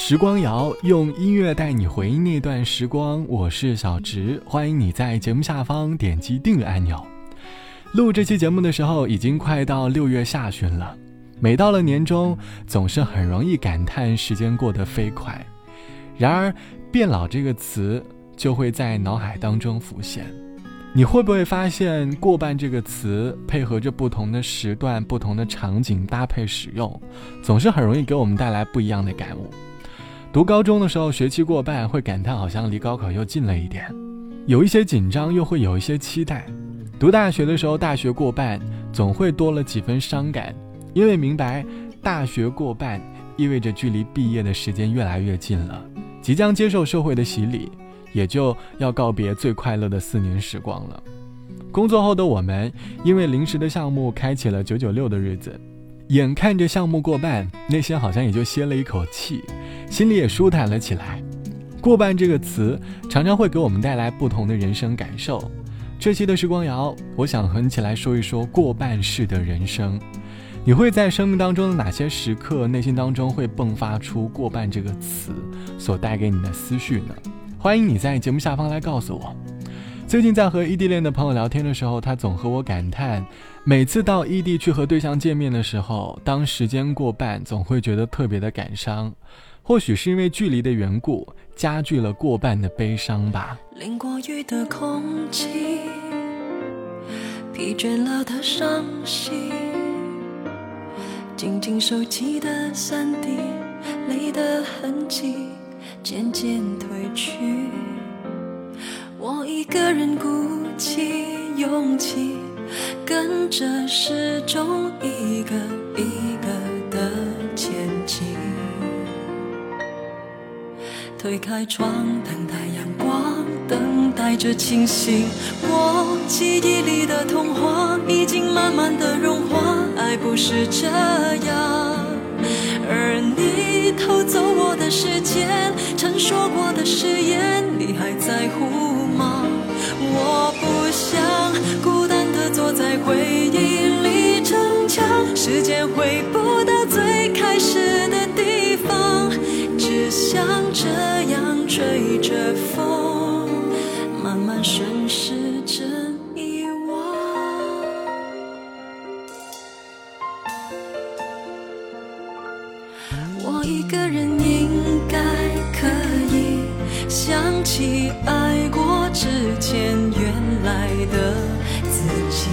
时光谣用音乐带你回忆那段时光，我是小植，欢迎你在节目下方点击订阅按钮。录这期节目的时候，已经快到六月下旬了。每到了年终，总是很容易感叹时间过得飞快。然而，变老这个词就会在脑海当中浮现。你会不会发现“过半”这个词配合着不同的时段、不同的场景搭配使用，总是很容易给我们带来不一样的感悟？读高中的时候，学期过半，会感叹好像离高考又近了一点，有一些紧张，又会有一些期待。读大学的时候，大学过半，总会多了几分伤感，因为明白大学过半意味着距离毕业的时间越来越近了，即将接受社会的洗礼。也就要告别最快乐的四年时光了。工作后的我们，因为临时的项目，开启了九九六的日子。眼看着项目过半，内心好像也就歇了一口气，心里也舒坦了起来。过半这个词，常常会给我们带来不同的人生感受。这期的时光谣，我想和你一起来说一说过半式的人生。你会在生命当中的哪些时刻，内心当中会迸发出“过半”这个词所带给你的思绪呢？欢迎你在节目下方来告诉我。最近在和异地恋的朋友聊天的时候，他总和我感叹，每次到异地去和对象见面的时候，当时间过半，总会觉得特别的感伤。或许是因为距离的缘故，加剧了过半的悲伤吧。淋过雨的空气，疲倦了的伤心，紧紧收起的三滴泪的痕迹。渐渐褪去，我一个人鼓起勇气，跟着时钟一个一推开窗，等待阳光，等待着清醒。我记忆里的童话已经慢慢的融化，爱不是这样。而你偷走我的时间，曾说过的誓言，你还在乎吗？像这样吹着风，慢慢顺时针遗忘。我。一个人应该可以想起爱过之前原来的自己，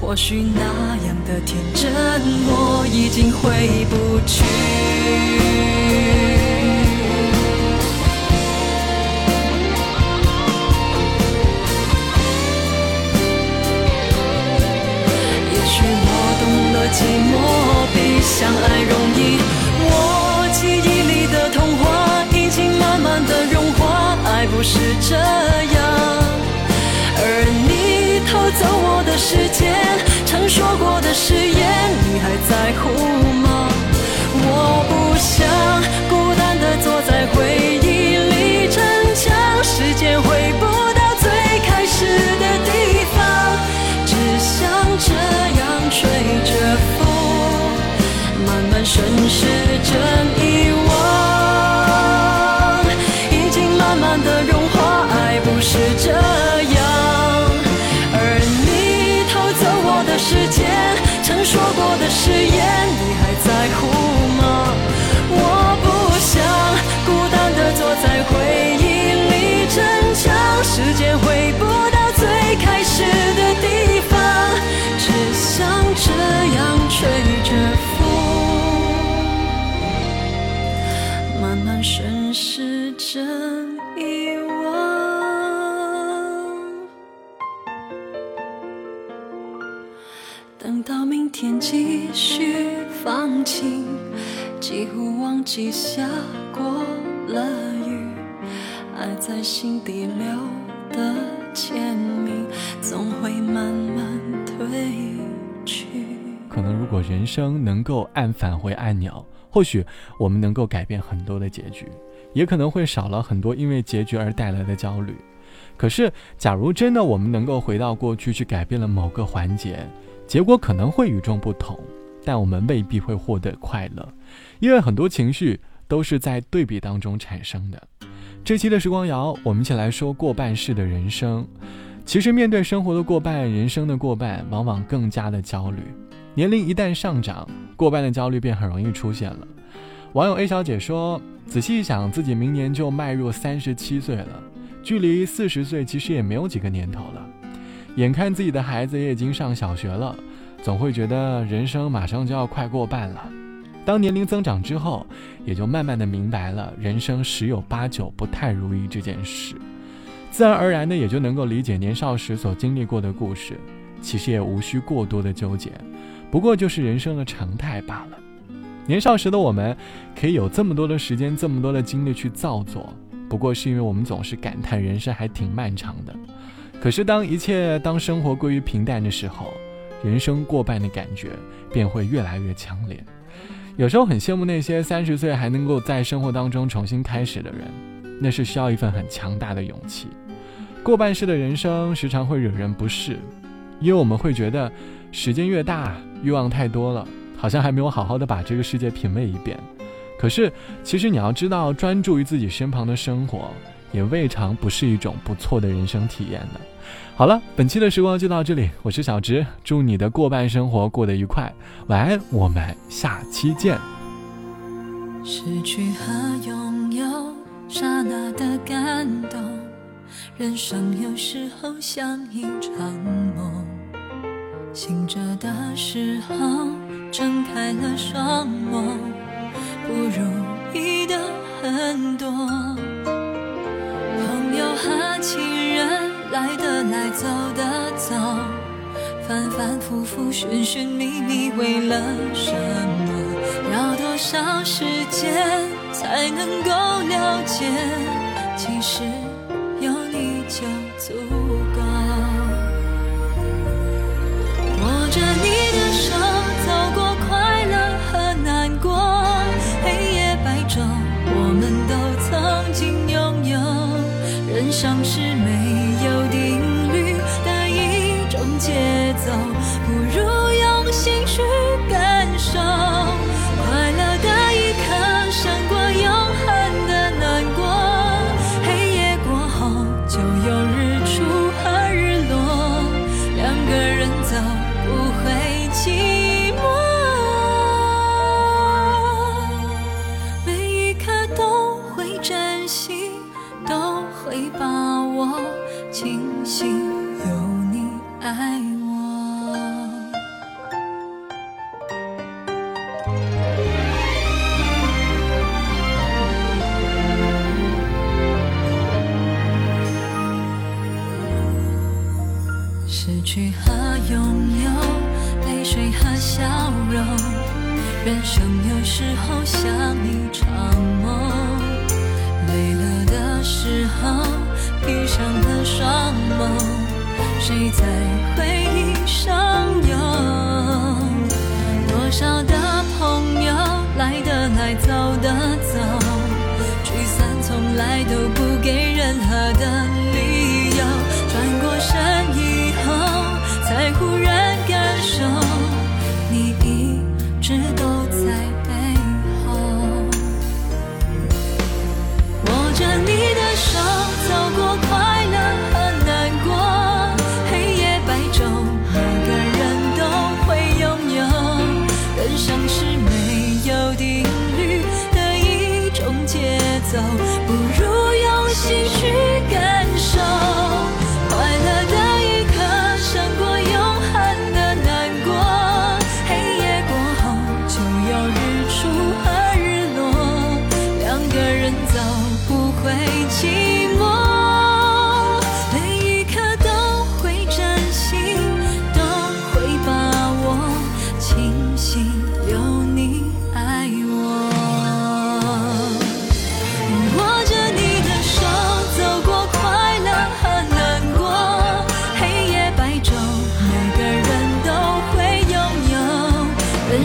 或许那样的天真我已经回不去。不是这样。而你偷走我的时间，曾说过的誓言，你还在乎吗？我不想孤单的坐在回忆里逞强，时间回不到最开始的地方，只想这样吹着风。慢慢顺时针天继续放晴，几乎忘记下过了雨，爱在心底留的签名，总会慢慢褪去。可能如果人生能够按返回按钮。或许我们能够改变很多的结局，也可能会少了很多因为结局而带来的焦虑。可是，假如真的我们能够回到过去去改变了某个环节，结果可能会与众不同。但我们未必会获得快乐，因为很多情绪都是在对比当中产生的。这期的时光谣，我们一起来说过半式的人生。其实面对生活的过半，人生的过半，往往更加的焦虑。年龄一旦上涨，过半的焦虑便很容易出现了。网友 A 小姐说：“仔细一想，自己明年就迈入三十七岁了，距离四十岁其实也没有几个年头了。眼看自己的孩子也已经上小学了，总会觉得人生马上就要快过半了。当年龄增长之后，也就慢慢的明白了人生十有八九不太如意这件事，自然而然的也就能够理解年少时所经历过的故事。其实也无需过多的纠结。”不过就是人生的常态罢了。年少时的我们，可以有这么多的时间，这么多的精力去造作，不过是因为我们总是感叹人生还挺漫长的。可是当一切当生活归于平淡的时候，人生过半的感觉便会越来越强烈。有时候很羡慕那些三十岁还能够在生活当中重新开始的人，那是需要一份很强大的勇气。过半世的人生时常会惹人不适，因为我们会觉得。时间越大，欲望太多了，好像还没有好好的把这个世界品味一遍。可是，其实你要知道，专注于自己身旁的生活，也未尝不是一种不错的人生体验呢。好了，本期的时光就到这里，我是小直，祝你的过半生活过得愉快，晚安，我们下期见。失去和拥有，刹那的感动，人生有时候像一场梦。醒着的时候，睁开了双眸，不如意的很多。和情人来的来，走的走，反反复复，寻寻觅觅，为了什么？要多少时间才能够了解？其实有你就足。够去和拥有，泪水和笑容，人生有时候像一场梦。累了的时候，闭上了双眸，谁在回忆上走不如用心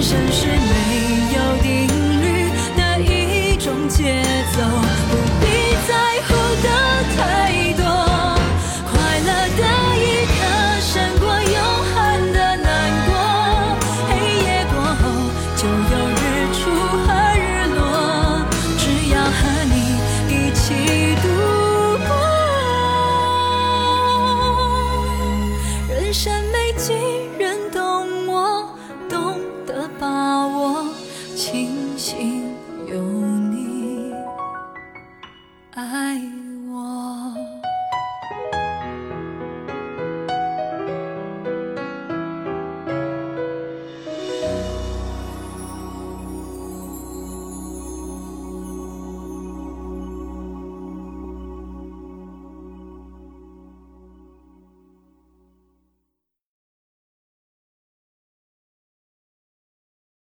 人生是没有定律的一种节奏，不必在乎。